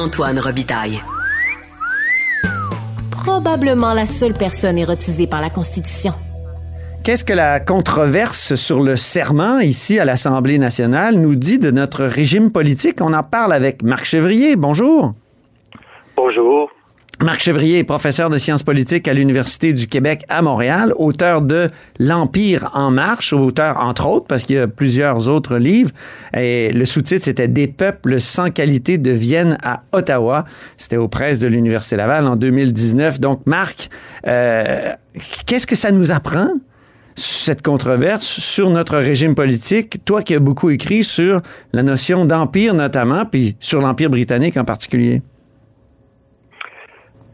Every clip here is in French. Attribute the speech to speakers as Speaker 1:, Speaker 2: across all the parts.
Speaker 1: Antoine Robitaille.
Speaker 2: Probablement la seule personne érotisée par la Constitution.
Speaker 3: Qu'est-ce que la controverse sur le serment ici à l'Assemblée nationale nous dit de notre régime politique? On en parle avec Marc Chevrier. Bonjour.
Speaker 4: Bonjour.
Speaker 3: Marc Chevrier est professeur de sciences politiques à l'Université du Québec à Montréal, auteur de L'Empire en marche, auteur entre autres, parce qu'il y a plusieurs autres livres. Et le sous-titre, c'était Des peuples sans qualité de Vienne à Ottawa. C'était aux presses de l'Université Laval en 2019. Donc, Marc, euh, qu'est-ce que ça nous apprend? cette controverse sur notre régime politique, toi qui as beaucoup écrit sur la notion d'empire notamment, puis sur l'empire britannique en particulier.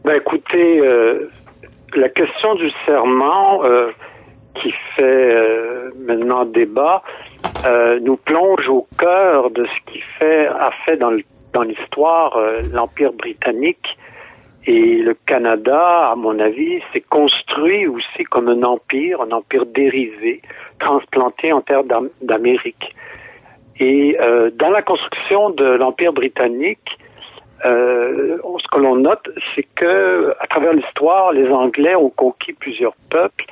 Speaker 4: Ben écoutez, euh, la question du serment euh, qui fait euh, maintenant débat nous plonge au cœur de ce qui fait a fait dans l'histoire l'empire britannique et le Canada, à mon avis, s'est construit aussi comme un empire, un empire dérivé, transplanté en terre d'Am- d'Amérique. Et dans la construction de l'empire britannique, euh, ce que l'on note, c'est que à travers l'histoire, les Anglais ont conquis plusieurs peuples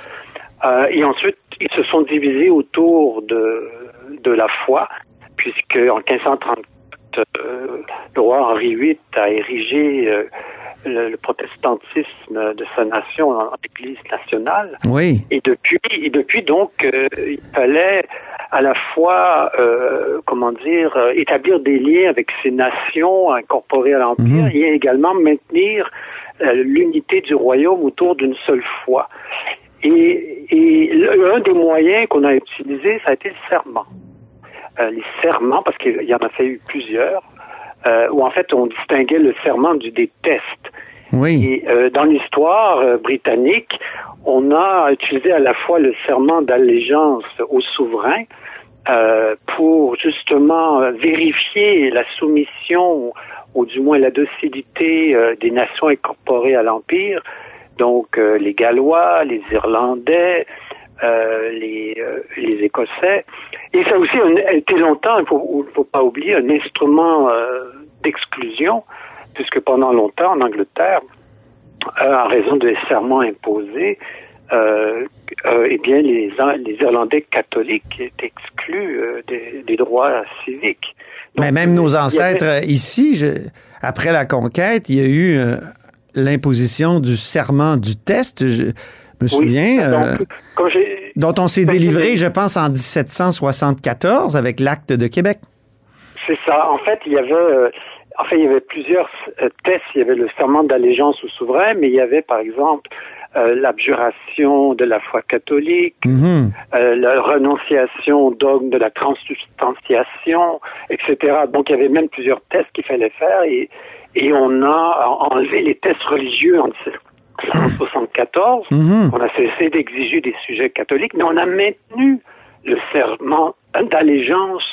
Speaker 4: euh, et ensuite ils se sont divisés autour de, de la foi, puisque en 1534, euh, le roi Henri VIII a érigé euh, le, le protestantisme de sa nation en Église nationale.
Speaker 3: Oui.
Speaker 4: Et depuis, et depuis donc, euh, il fallait à la fois, euh, comment dire, euh, établir des liens avec ces nations incorporées à l'Empire
Speaker 3: Mhm.
Speaker 4: et également maintenir euh, l'unité du royaume autour d'une seule foi. Et, et l'un des moyens qu'on a utilisé, ça a été le serment. Euh, les serments, parce qu'il y en a fait eu plusieurs, euh, où en fait on distinguait le serment du des tests.
Speaker 3: Oui.
Speaker 4: Et euh, dans l'histoire euh, britannique, on a utilisé à la fois le serment d'allégeance au souverain euh, pour justement euh, vérifier la soumission ou du moins la docilité des nations incorporées à l'Empire, donc euh, les Gallois, les Irlandais, euh, les, euh, les Écossais. Et ça a aussi un- été longtemps, il ne faut, faut pas oublier, un instrument euh, d'exclusion, puisque pendant longtemps en Angleterre, en raison des serments imposés, eh bien, les, les Irlandais catholiques étaient exclus des, des droits civiques.
Speaker 3: Mais même nos
Speaker 4: avait-
Speaker 3: ancêtres ici, je- après la conquête, il y a eu l'imposition du serment du test. Je me souviens. euh,
Speaker 4: quand
Speaker 3: dont on s'est délivré, je pense, en 1774 avec l'acte de Québec.
Speaker 4: C'est ça. En fait, il y avait, euh, en fait, il y avait plusieurs euh, tests. Il y avait le serment d'allégeance au souverain, mais il y avait, par exemple, euh, l'abjuration de la foi catholique,
Speaker 3: Mhm.
Speaker 4: la renonciation au dogme de la transsubstantiation, etc. Donc, il y avait même plusieurs tests qu'il fallait faire et, et on a enlevé les tests religieux en 1774.
Speaker 3: Mhm.
Speaker 4: On a cessé d'exiger des sujets catholiques, mais on a maintenu le serment d'allégeance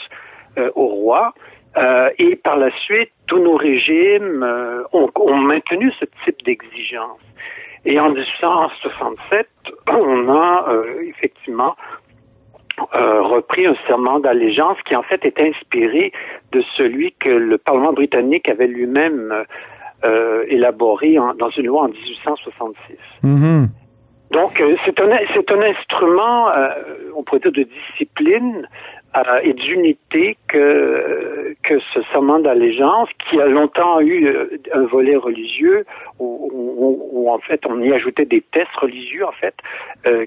Speaker 4: euh, au roi. Euh, et par la suite, tous nos régimes euh, ont, ont maintenu ce type d'exigence. Et en 1867, on a effectivement repris un serment d'allégeance qui en fait est inspiré de celui que le Parlement britannique avait lui-même euh, élaboré en- dans une loi en 1866.
Speaker 3: Mhm.
Speaker 4: Donc, euh, c'est un, un instrument, euh, on pourrait dire, de discipline et d'unité que, que ce serment d'allégeance, qui a longtemps eu un volet religieux, où, où- où, en fait on y ajoutait des tests religieux, en fait,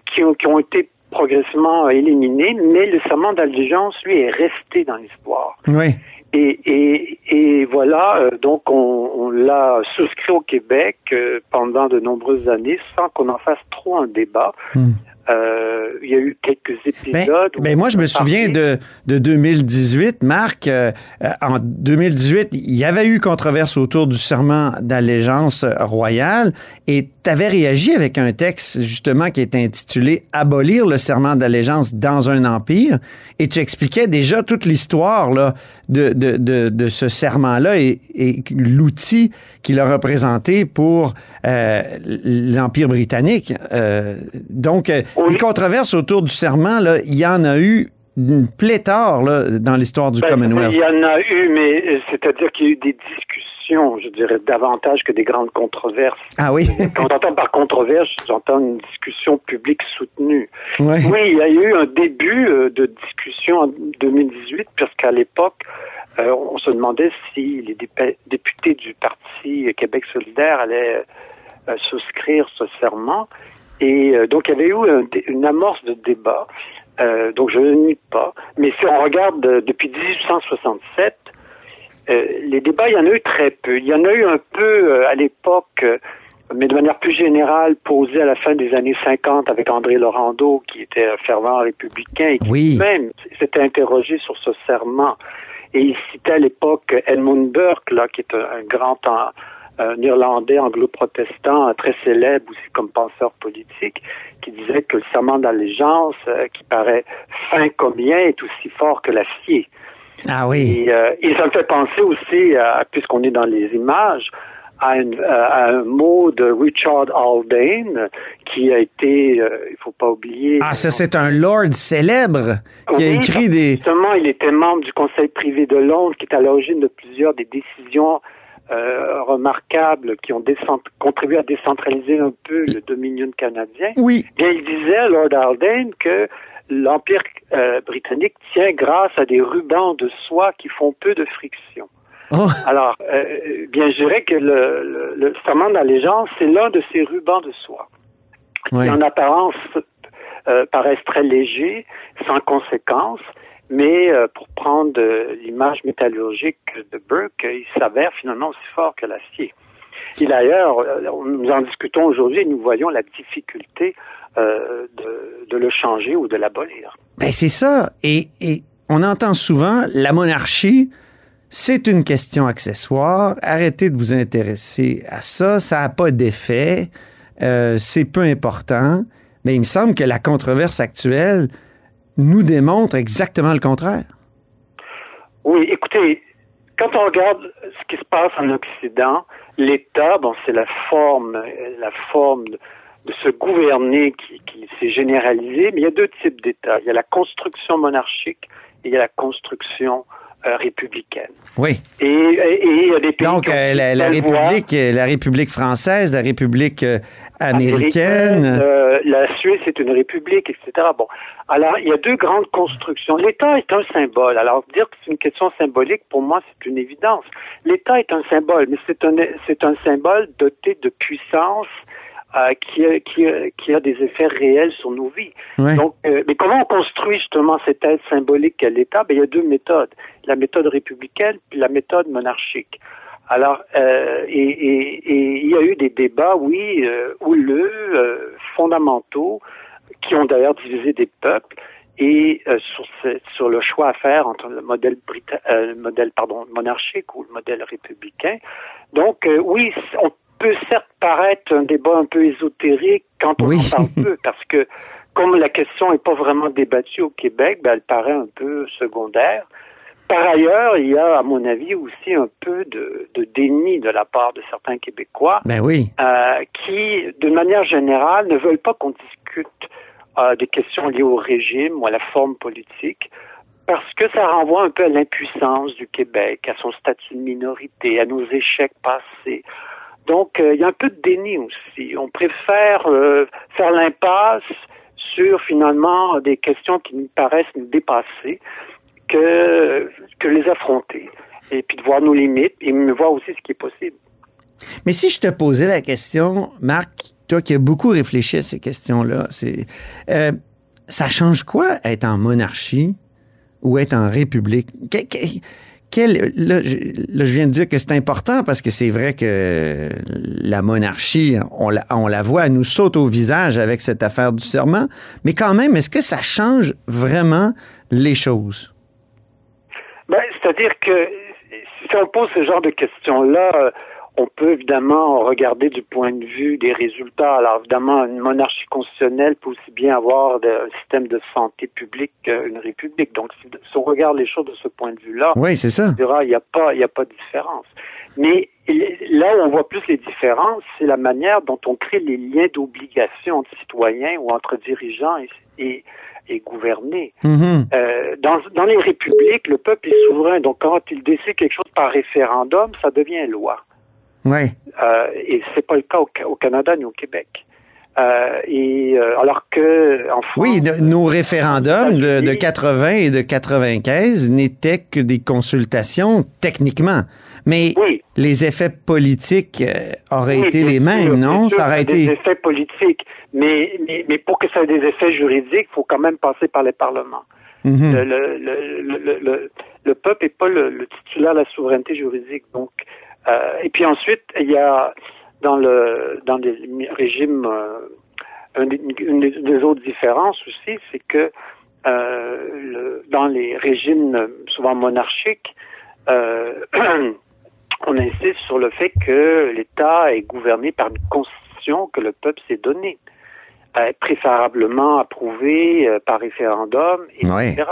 Speaker 4: qui, ont, qui ont été progressivement éliminés, mais le serment d'allégeance, lui, est resté dans l'histoire.
Speaker 3: Oui.
Speaker 4: Et, voilà, euh, donc on, on l'a souscrit au Québec euh, pendant de nombreuses années sans qu'on en fasse trop un débat.
Speaker 3: Hmm.
Speaker 4: Euh, il y a eu quelques
Speaker 3: Ben,
Speaker 4: épisodes.
Speaker 3: ben moi, je me souviens de, de 2018, Marc. euh, euh, en 2018, il y avait eu controverse autour du serment d'allégeance royale et tu avais réagi avec un texte justement qui était intitulé Abolir le serment d'allégeance dans un empire et tu expliquais déjà toute l'histoire là, de, de, de, de ce serment-là et, et l'outil qu'il a représenté pour euh, l'Empire britannique. Euh, donc, euh,
Speaker 4: Oui.
Speaker 3: les controverses autour du serment, là, il y en a eu une pléthore là, dans l'histoire du
Speaker 4: Ben,
Speaker 3: Commonwealth.
Speaker 4: Il y en a eu, mais euh, c'est-à-dire qu'il y a eu des discussions, je dirais, davantage que des grandes controverses.
Speaker 3: Ah oui?
Speaker 4: Quand j'entends par controverse, j'entends une discussion publique soutenue.
Speaker 3: Ouais.
Speaker 4: Oui, il y a eu un début euh, de discussion en 2018, puisqu'à l'époque, euh, on se demandait si les dép- députés du Parti Québec solidaire allaient euh, souscrire ce serment. Et euh, donc, il y avait eu un une amorce de débat. Euh, donc, je ne nie pas. Mais si on regarde euh, depuis 1867, euh, les débats, il y en a eu très peu. Il y en a eu un peu euh, à l'époque, euh, mais de manière plus générale, posée à la fin des années 50 avec André Laurando, qui était un fervent républicain et qui
Speaker 3: Oui.
Speaker 4: même s'était interrogé sur ce serment. Et il citait à l'époque Edmund Burke, là, qui est un, un grand un Irlandais anglo-protestant très célèbre aussi comme penseur politique, qui disait que le serment d'allégeance, euh, qui paraît fin comme lien, est aussi fort que l'acier.
Speaker 3: Ah oui.
Speaker 4: Et, euh, et ça me fait penser aussi, à- puisqu'on est dans les images, à, une- à un mot de Richard Haldane qui a été, euh, il faut pas oublier.
Speaker 3: Ah, ça, c'est un lord célèbre qui a écrit des.
Speaker 4: Justement, il était membre du Conseil privé de Londres, qui est à l'origine de plusieurs des décisions euh, remarquables qui ont contribué à décentraliser un peu le dominion canadien.
Speaker 3: Oui.
Speaker 4: Bien, il disait, Lord Haldane, que l'Empire euh, britannique tient grâce à des rubans de soie qui font peu de friction.
Speaker 3: Oh,
Speaker 4: Alors, euh, bien, je dirais que le, le, le serment d'allégeance, c'est l'un de ces rubans de soie
Speaker 3: oui.
Speaker 4: qui en apparence euh, paraissent très légers, sans conséquence, mais euh, pour prendre euh, l'image métallurgique de Burke, il s'avère finalement aussi fort que l'acier. Et d'ailleurs, euh, nous en discutons aujourd'hui et nous voyons la difficulté euh, de, de le changer ou de l'abolir.
Speaker 3: Ben, c'est ça. Et, et on entend souvent la monarchie, c'est une question accessoire. Arrêtez de vous intéresser à ça. Ça n'a pas d'effet. Euh, c'est peu important. Mais il me semble que la controverse actuelle nous démontre exactement le contraire.
Speaker 4: Oui, écoutez, quand on regarde ce qui se passe en Occident, l'État, bon, c'est la forme, la forme de, se gouverner qui, qui s'est généralisée, mais il y a deux types d'États. Il y a la construction monarchique et il y a la construction républicaine.
Speaker 3: Oui.
Speaker 4: Et, et- et il y a des pays
Speaker 3: Donc, euh, la. République, euh, la République française, la République euh, américaine.
Speaker 4: euh, la Suisse est une république, etc. Bon, alors il y a deux grandes constructions. L'État est un symbole. Alors dire que c'est une question symbolique, pour moi, c'est une évidence. L'État est un symbole, mais c'est un c'est un symbole doté de puissance. Euh, qui, a, qui, a, qui a des effets réels sur nos vies.
Speaker 3: Ouais.
Speaker 4: Donc, euh, mais comment on construit justement cette aide symbolique à l'État? Ben, il y a deux méthodes la méthode républicaine puis la méthode monarchique. Alors, euh, et, et- et il y a eu des débats, oui, euh, houleux, fondamentaux, qui ont d'ailleurs divisé des peuples, et euh, sur, ce- sur le choix à faire entre le modèle, brita- euh, le modèle pardon, monarchique ou le modèle républicain. Donc, euh, oui, on peut certes paraître un débat un peu ésotérique quand on
Speaker 3: Oui.
Speaker 4: en parle peu, parce que comme la question n'est pas vraiment débattue au Québec, ben, elle paraît un peu secondaire. Par ailleurs, il y a, à mon avis, aussi un peu de, de déni de la part de certains Québécois
Speaker 3: Ben oui.
Speaker 4: euh, qui, d'une manière générale, ne veulent pas qu'on discute euh, des questions liées au régime ou à la forme politique, parce que ça renvoie un peu à l'impuissance du Québec, à son statut de minorité, à nos échecs passés. Donc, euh, il y a un peu de déni aussi. On préfère euh, faire l'impasse sur finalement des questions qui nous paraissent nous dépasser. que, les affronter. Et puis de voir nos limites et de voir aussi ce qui est possible.
Speaker 3: Mais si je te posais la question, Marc, toi qui as beaucoup réfléchi à ces questions-là, c'est euh, ça change quoi être en monarchie ou être en république? Quel, là, je, viens de dire que c'est important parce que c'est vrai que la monarchie, on la, on la voit, elle nous saute au visage avec cette affaire du serment. Mais quand même, est-ce que ça change vraiment les choses?
Speaker 4: Ben, c'est-à-dire que si on pose ce genre de questions-là, on peut évidemment regarder du point de vue des résultats. Alors évidemment, une monarchie constitutionnelle peut aussi bien avoir un système de santé publique qu'une république. Donc si, on regarde les choses de ce point de vue-là,
Speaker 3: oui, c'est ça.
Speaker 4: Il n'y a pas, il y a pas de différence. Mais là où on voit plus les différences, c'est la manière dont on crée les liens d'obligation entre citoyens ou entre dirigeants et, et, gouvernés.
Speaker 3: Mm-hmm.
Speaker 4: euh, dans, dans les républiques, le peuple est souverain. Donc quand il décide quelque chose par référendum, ça devient loi.
Speaker 3: Ouais.
Speaker 4: Euh, et c'est pas le cas au, Canada ni au Québec. Euh, et euh, alors que en France,
Speaker 3: oui, nos référendums de, de, 80 et de 95 n'étaient que des consultations techniquement, mais
Speaker 4: oui.
Speaker 3: les effets politiques euh, auraient été les mêmes, non?
Speaker 4: sûr,
Speaker 3: Ça aurait été
Speaker 4: des effets politiques, mais, mais mais pour que ça ait des effets juridiques, il faut quand même passer par les parlements.
Speaker 3: Mm -hmm.
Speaker 4: le, le, le, le, le, peuple n'est pas le, titulaire de la souveraineté juridique, donc euh, et puis ensuite, il y a dans le dans les régimes euh, une, des autres différences aussi, c'est que euh, le, dans les régimes souvent monarchiques, euh, on insiste sur le fait que l'État est gouverné par une constitution que le peuple s'est donnée, euh, préférablement approuvée euh, par référendum, etc.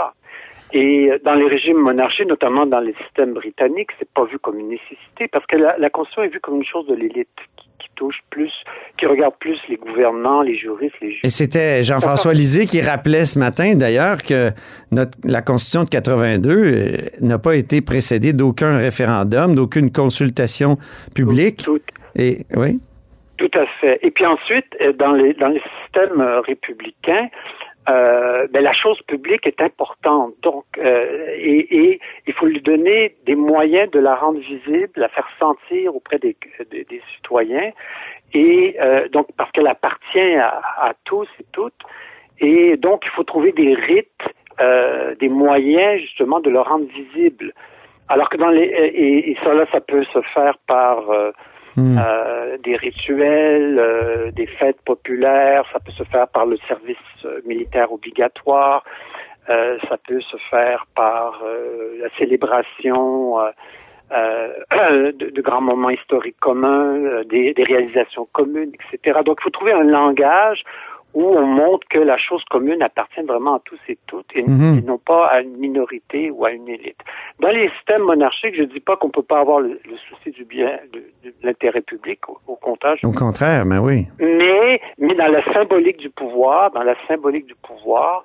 Speaker 4: Et dans les régimes monarchiques, notamment dans les systèmes britanniques, c'est pas vu comme une nécessité parce que la, la Constitution est vue comme une chose de l'élite qui, qui, touche plus, qui regarde plus les gouvernants, les juristes, les juges.
Speaker 3: Et c'était Jean-François Lisée qui rappelait ce matin d'ailleurs que notre, la Constitution de 82 euh, n'a pas été précédée d'aucun référendum, d'aucune consultation publique.
Speaker 4: Tout, tout,
Speaker 3: Et oui.
Speaker 4: Tout à fait. Et puis ensuite, dans les dans les systèmes républicains, euh, ben, la chose publique est importante. Donc, euh, et, et, il faut lui donner des moyens de la rendre visible, la faire sentir auprès des, des, des citoyens. Et euh, donc, parce qu'elle appartient à, à, tous et toutes. Et donc, il faut trouver des rites, euh, des moyens justement de le rendre visible. Alors que dans les et, et ça là, ça peut se faire par
Speaker 3: Hmm.
Speaker 4: Euh, des rituels, euh, des fêtes populaires, ça peut se faire par le service euh, militaire obligatoire, ça peut se faire par la célébration de, de, grands moments historiques communs, des, des, réalisations communes, etc. Donc il faut trouver un langage où on montre que la chose commune appartient vraiment à tous et toutes et,
Speaker 3: Mhm.
Speaker 4: et non pas à une minorité ou à une élite. Dans les systèmes monarchiques, je ne dis pas qu'on ne peut pas avoir le, le souci du bien, de, de l'intérêt public, au, au contraire.
Speaker 3: Au contraire, mais oui.
Speaker 4: Mais, mais dans la symbolique du pouvoir, dans la symbolique du pouvoir,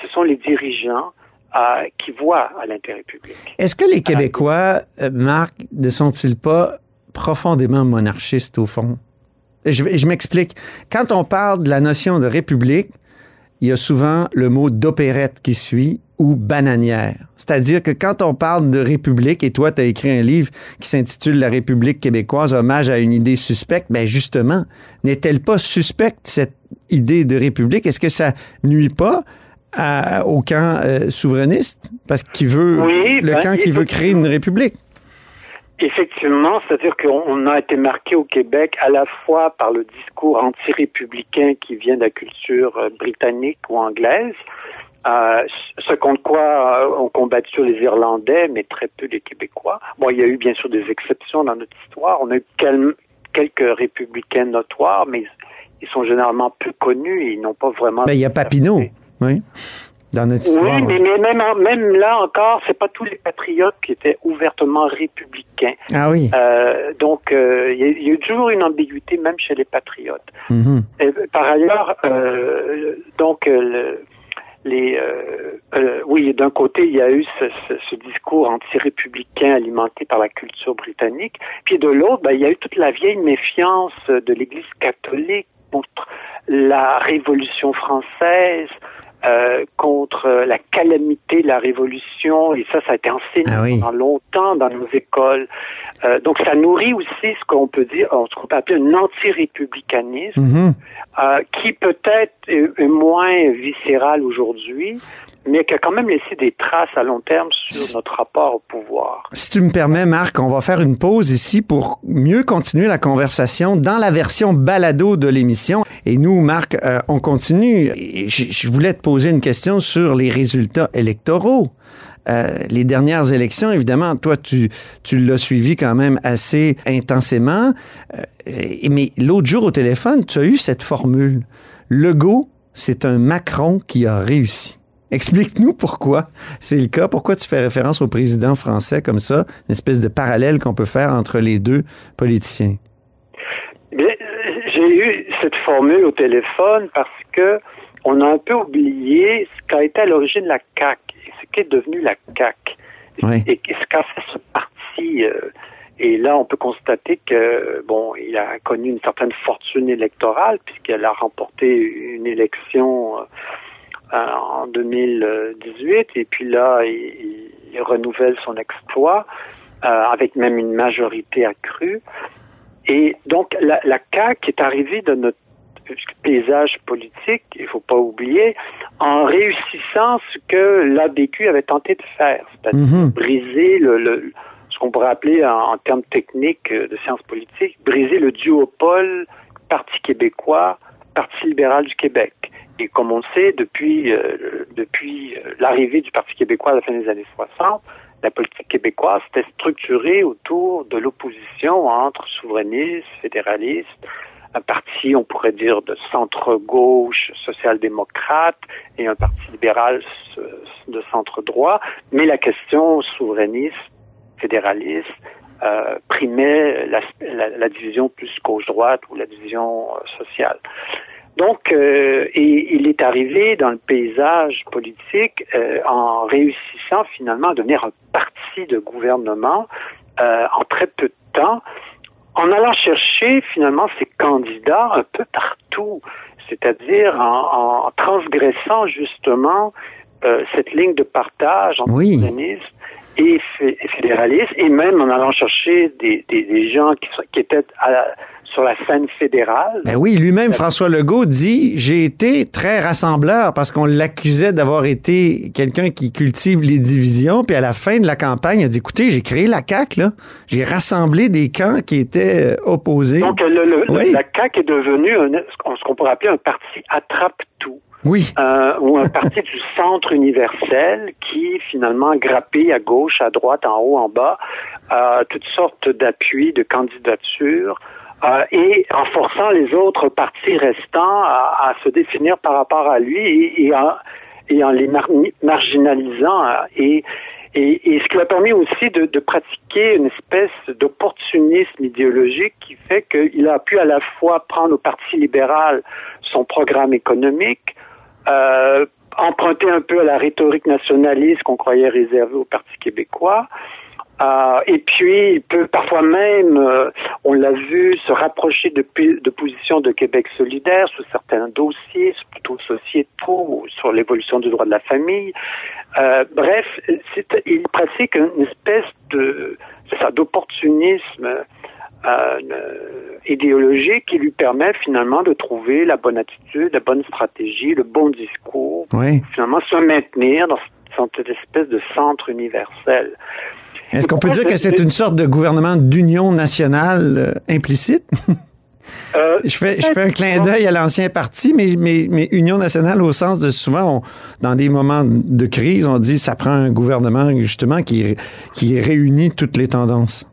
Speaker 4: ce sont les dirigeants euh, qui voient à l'intérêt public.
Speaker 3: Est-ce que les Québécois, euh, Marc, ne sont-ils pas profondément monarchistes au fond? Je, je m'explique. Quand on parle de la notion de république, il y a souvent le mot d'opérette qui suit ou bananière. C'est-à-dire que quand on parle de république, et toi, tu as écrit un livre qui s'intitule La République québécoise, hommage à une idée suspecte, ben justement, n'est-elle pas suspecte, cette idée de république? Est-ce que ça nuit pas à, au camp euh, souverainiste? Parce qu'il veut,
Speaker 4: oui,
Speaker 3: le
Speaker 4: ben,
Speaker 3: camp qui veut créer une république.
Speaker 4: Effectivement, c'est-à-dire qu'on a été marqué au Québec à la fois par le discours anti-républicain qui vient de la culture britannique ou anglaise, euh, ce contre quoi euh, ont combattu les Irlandais, mais très peu les Québécois. Bon, il y a eu bien sûr des exceptions dans notre histoire. On a eu quel, quelques républicains notoires, mais ils sont généralement peu connus et ils n'ont pas vraiment...
Speaker 3: Mais il y a Papineau, oui dans notre histoire.
Speaker 4: Oui, mais, mais même, même là encore, c'est pas tous les patriotes qui étaient ouvertement républicains.
Speaker 3: Ah oui.
Speaker 4: Euh, donc, euh, il y, a, y, a eu toujours une ambiguïté, même chez les patriotes.
Speaker 3: Mm -hmm.
Speaker 4: Et, par ailleurs, euh, donc, le, les, oui, d'un côté, il y a eu ce, ce, ce discours anti-républicain alimenté par la culture britannique, puis de l'autre, ben, il y a eu toute la vieille méfiance de l'Église catholique contre la Révolution française, euh, contre la calamité de la révolution, et ça, ça a été enseigné
Speaker 3: Ah oui.
Speaker 4: pendant longtemps dans nos écoles. Euh, donc, ça nourrit aussi ce qu'on peut dire, ce qu'on peut appeler un anti-républicanisme, euh, qui peut-être est, moins viscéral aujourd'hui, mais qui a quand même laissé des traces à long terme sur notre rapport au pouvoir.
Speaker 3: Si tu me permets, Marc, on va faire une pause ici pour mieux continuer la conversation dans la version balado de l'émission. Et nous, Marc, on continue. Et je voulais te poser une question sur les résultats électoraux. Euh, les dernières élections, évidemment, toi, tu, tu l'as suivi quand même assez intensément. Euh, mais l'autre jour au téléphone, tu as eu cette formule. Legault, c'est un Macron qui a réussi. Explique-nous pourquoi c'est le cas. Pourquoi tu fais référence au président français comme ça, une espèce de parallèle qu'on peut faire entre les deux politiciens.
Speaker 4: J'ai eu cette formule au téléphone parce que on a un peu oublié ce qu'a été à l'origine la CAC et ce qu'est devenu la CAC
Speaker 3: Oui.
Speaker 4: et ce qu'a fait ce parti. euh, et là, on peut constater que bon, il a connu une certaine fortune électorale puisqu'elle a remporté une élection euh, en 2018 et puis là, il, il renouvelle son exploit euh, avec même une majorité accrue. Et donc, la, la CAQ est arrivée dans notre paysage politique, il faut pas oublier, en réussissant ce que l'ABQ avait tenté de faire, c'est-à-dire
Speaker 3: Mhm.
Speaker 4: briser le, le- ce qu'on pourrait appeler en, en termes techniques de sciences politiques, briser le duopole Parti québécois, Parti libéral du Québec. Et comme on le sait, depuis, euh, depuis euh, l'arrivée du Parti québécois à la fin des années 60, la politique québécoise était structurée autour de l'opposition entre souverainistes, fédéralistes, un parti, on pourrait dire, de centre-gauche, social-démocrate, et un parti libéral de centre-droit. Mais la question souverainiste, fédéraliste, euh, primait la, division plus gauche-droite ou la division euh, sociale. Donc, euh, il est arrivé dans le paysage politique en réussissant finalement à devenir un parti de gouvernement en très peu de temps, en allant chercher finalement ses candidats un peu partout, c'est-à-dire en, en transgressant justement euh, cette ligne de partage entre
Speaker 3: Oui.
Speaker 4: Et fé- et même en allant chercher des, des, des gens qui, étaient à la- sur la scène fédérale.
Speaker 3: Ben oui, lui-même, François Legault dit J'ai été très rassembleur parce qu'on l'accusait d'avoir été quelqu'un qui cultive les divisions. Puis à la fin de la campagne, il a dit Écoutez, j'ai créé la CAQ, là. J'ai rassemblé des camps qui étaient euh, opposés.
Speaker 4: Donc, le, le-
Speaker 3: Oui.
Speaker 4: la CAQ est devenue un- ce qu'on ce qu'on pourrait appeler un parti attrape-tout.
Speaker 3: Oui.
Speaker 4: euh, ou un parti du centre universel qui finalement grappé à gauche, à droite, en haut, en bas, euh, toutes sortes d'appuis, de candidatures, euh, et en forçant les autres partis restants à, à se définir par rapport à lui et, et en, et en les mar- marginalisant. euh, et, et, et ce qui a permis aussi de, de pratiquer une espèce d'opportunisme idéologique qui fait qu'il a pu à la fois prendre au Parti libéral son programme économique, euh, emprunter un peu à la rhétorique nationaliste qu'on croyait réservée au Parti québécois. Euh, et puis, il peut parfois même, euh, on l'a vu, se rapprocher de, positions de Québec solidaire sur certains dossiers, plutôt sociétaux, sur l'évolution du droit de la famille. Euh, bref, il pratique une espèce de, d'opportunisme euh, idéologique qui lui permet finalement de trouver la bonne attitude, la bonne stratégie, le bon discours,
Speaker 3: Oui.
Speaker 4: finalement se maintenir dans cette espèce de centre universel.
Speaker 3: Est-ce qu'on peut dire que c'est une sorte de gouvernement d'union nationale euh, implicite?
Speaker 4: Euh,
Speaker 3: Je fais, je fais un clin d'œil à l'ancien parti, mais, mais, mais Union nationale au sens de souvent, on- dans des moments de crise, on dit ça prend un gouvernement justement qui, qui réunit toutes les tendances.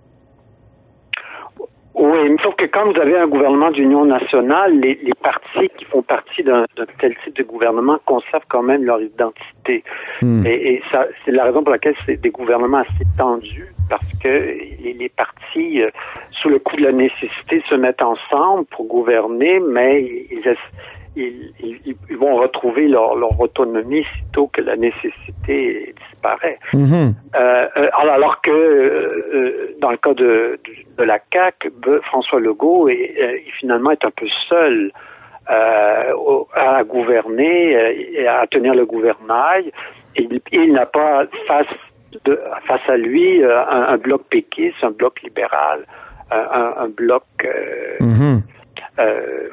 Speaker 4: Oui, mais sauf que quand vous avez un gouvernement d'union nationale, les, les partis qui font partie d'un tel type de gouvernement conservent quand même leur identité.
Speaker 3: Hmm.
Speaker 4: Et, et ça, c'est la raison pour laquelle c'est des gouvernements assez tendus, parce que les, les partis, euh, sous le coup de la nécessité, se mettent ensemble pour gouverner, mais ils, ils, ils- ils vont retrouver leur, leur autonomie sitôt que la nécessité disparaît.
Speaker 3: Mhm.
Speaker 4: Euh, euh, alors, alors que euh, dans le cas de, de, de la CAC, François Legault est, finalement est un peu seul euh, à gouverner et à tenir le gouvernail. Et il, il n'a pas face, de, face à lui un, un bloc péquiste, un bloc libéral, un, bloc
Speaker 3: Mhm.
Speaker 4: euh,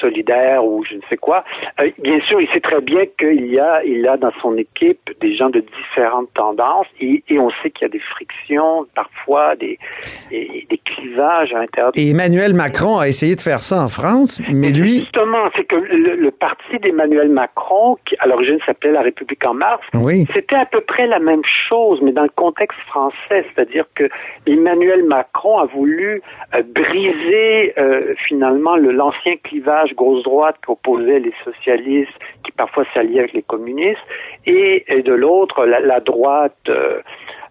Speaker 4: solidaire ou je ne sais quoi. Euh, bien sûr, il sait très bien qu'il y a, il a dans son équipe des gens de différentes tendances et, et on sait qu'il y a des frictions, parfois des, des, des clivages à l'intérieur.
Speaker 3: Et Emmanuel Macron a essayé de faire ça en France, mais lui,
Speaker 4: Justement, c'est que le, le parti d'Emmanuel Macron, qui à l'origine s'appelait La République en marche,
Speaker 3: oui,
Speaker 4: c'était à peu près la même chose, mais dans le contexte français, c'est-à-dire que Emmanuel Macron a voulu euh, briser euh, finalement le- l'ancien clivage gauche-droite qu'opposaient les socialistes, qui parfois s'alliaient avec les communistes, et, de l'autre la, droite euh,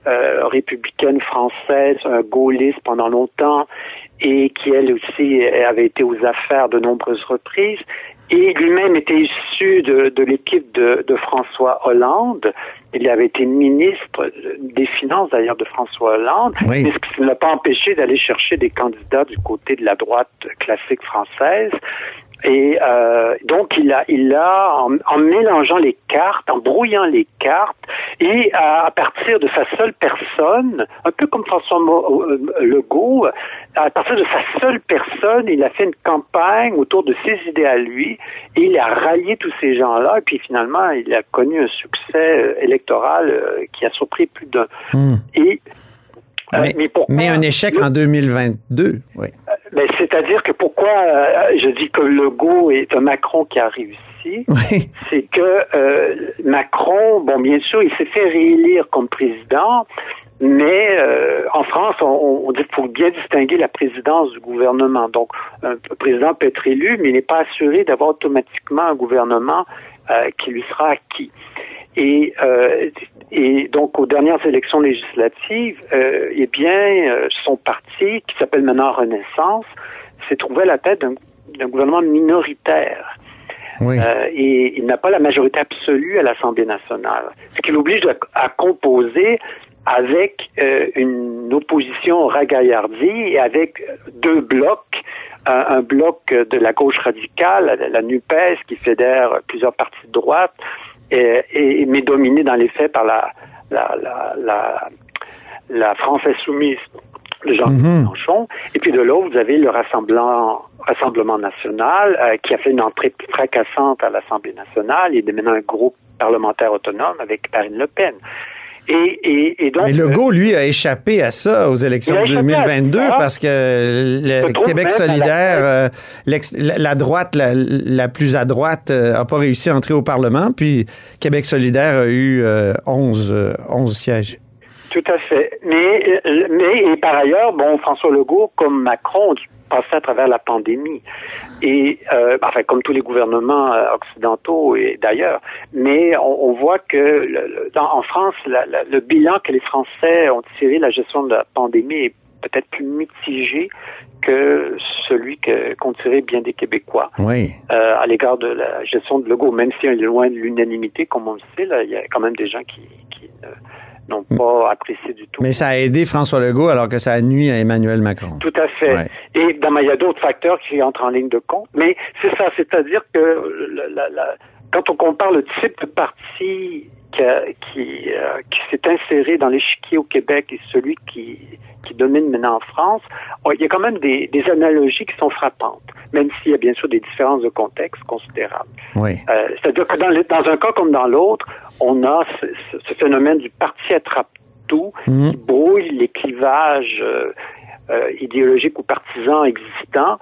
Speaker 4: euh, républicaine française, gaulliste pendant longtemps, et qui elle aussi avait été aux affaires de nombreuses reprises. Et lui-même était issu de, de l'équipe de, de François Hollande. Il avait été ministre des Finances d'ailleurs de François Hollande,
Speaker 3: Oui.
Speaker 4: mais ce qui ne l'a pas empêché d'aller chercher des candidats du côté de la droite classique française. Et euh, donc il a, il a en, en mélangeant les cartes, en brouillant les cartes, et à, à partir de sa seule personne, un peu comme François Mo- euh, Legault, à partir de sa seule personne, il a fait une campagne autour de ses idées à lui, et il a rallié tous ces gens-là, et puis finalement, il a connu un succès euh, électoral euh, qui a surpris plus d'un.
Speaker 3: Hmm.
Speaker 4: Et euh,
Speaker 3: mais,
Speaker 4: pourquoi-
Speaker 3: mais un échec en 2022. Oui.
Speaker 4: ben, C'est-à-dire que pourquoi euh, je dis que Legault est un Macron qui a réussi,
Speaker 3: Oui.
Speaker 4: c'est que euh, Macron, bon, bien sûr, il s'est fait réélire comme président, mais euh, en France, on, on dit qu'il faut bien distinguer la présidence du gouvernement. Donc, un président peut être élu, mais il n'est pas assuré d'avoir automatiquement un gouvernement euh, qui lui sera acquis. Et, euh, et donc, aux dernières élections législatives, euh, eh bien, euh, son parti, qui s'appelle maintenant Renaissance, s'est trouvé à la tête d'un gouvernement minoritaire.
Speaker 3: Oui.
Speaker 4: Euh, et il n'a pas la majorité absolue à l'Assemblée nationale. Ce qui l'oblige à, à composer avec euh, une opposition ragaillardie et avec deux blocs. Un, un bloc de la gauche radicale, la, la NUPES, qui fédère plusieurs partis de droite, et, et, mais dominé dans les faits par la, la, la, la, la France insoumise de Jean
Speaker 3: Mhm.
Speaker 4: Mélenchon. Et puis de l'autre, vous avez le Rassemblement, Rassemblement national euh, qui a fait une entrée fracassante à l'Assemblée nationale. Il est maintenant un groupe parlementaire autonome avec Marine Le Pen. Et, et, et donc,
Speaker 3: Mais Legault, lui, a échappé à ça aux élections de
Speaker 4: échappé à
Speaker 3: 2022
Speaker 4: ça.
Speaker 3: parce que le Québec
Speaker 4: la
Speaker 3: solidaire, euh, la, droite, la, la plus à droite, n'a pas réussi à entrer au Parlement. Puis Québec solidaire a eu euh, 11, euh, 11 sièges.
Speaker 4: Tout à fait. Mais, euh, mais et par ailleurs, bon, François Legault, comme Macron, passer à travers la pandémie. Et, euh, enfin, comme tous les gouvernements euh, occidentaux et d'ailleurs. Mais on, on voit que le- le- dans, en France, la- la- le bilan que les Français ont tiré de la gestion de la pandémie est peut-être plus mitigé que celui qu'ont tiré bien des Québécois
Speaker 3: Oui.
Speaker 4: euh, à l'égard de la gestion de Legault, même si elle est loin de l'unanimité, comme on le sait, là, il y a quand même des gens qui, qui ne- n'ont pas apprécié du tout.
Speaker 3: Mais ça a aidé François Legault alors que ça a nuit à Emmanuel Macron.
Speaker 4: Tout à fait.
Speaker 3: Ouais.
Speaker 4: Et ben, il y a d'autres facteurs qui entrent en ligne de compte. Mais c'est ça, c'est-à-dire que la- la- la- quand on compare le type de parti qui, qui, euh, qui s'est inséré dans l'échiquier au Québec et celui qui, qui domine maintenant en France, il y a quand même des, des analogies qui sont frappantes, même s'il y a bien sûr des différences de contexte considérables.
Speaker 3: Oui.
Speaker 4: Euh, C'est-à-dire que dans, le- dans un cas comme dans l'autre, on a ce, phénomène du parti attrape-tout
Speaker 3: Mhm.
Speaker 4: qui brouille les clivages euh, euh, idéologiques ou partisans existants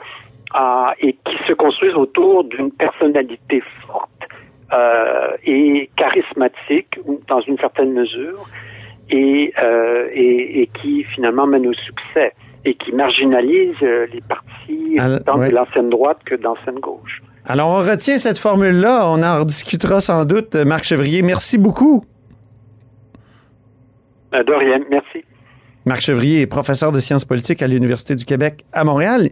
Speaker 4: euh, et qui se construisent autour d'une personnalité forte euh, et charismatique dans une certaine mesure et, euh, et, et qui finalement mène au succès et qui marginalise euh, les partis tant
Speaker 3: ouais.
Speaker 4: de l'ancienne droite que de l'ancienne gauche.
Speaker 3: Alors, on retient cette formule-là. On en rediscutera sans doute. Marc Chevrier, merci beaucoup.
Speaker 4: De rien, merci.
Speaker 3: Marc Chevrier est professeur de sciences politiques à l'Université du Québec à Montréal.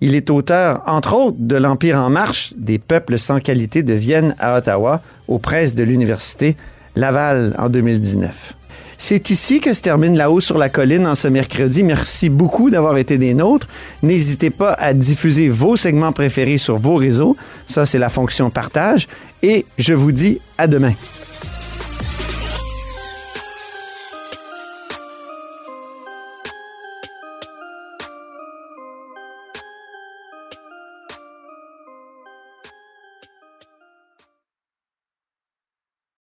Speaker 3: Il est auteur, entre autres, de L'Empire en marche, des peuples sans qualité de Vienne à Ottawa, aux presses de l'Université Laval en 2019. C'est ici que se termine La Haut sur la colline en ce mercredi. Merci beaucoup d'avoir été des nôtres. N'hésitez pas à diffuser vos segments préférés sur vos réseaux. Ça, c'est la fonction partage. Et je vous dis à demain.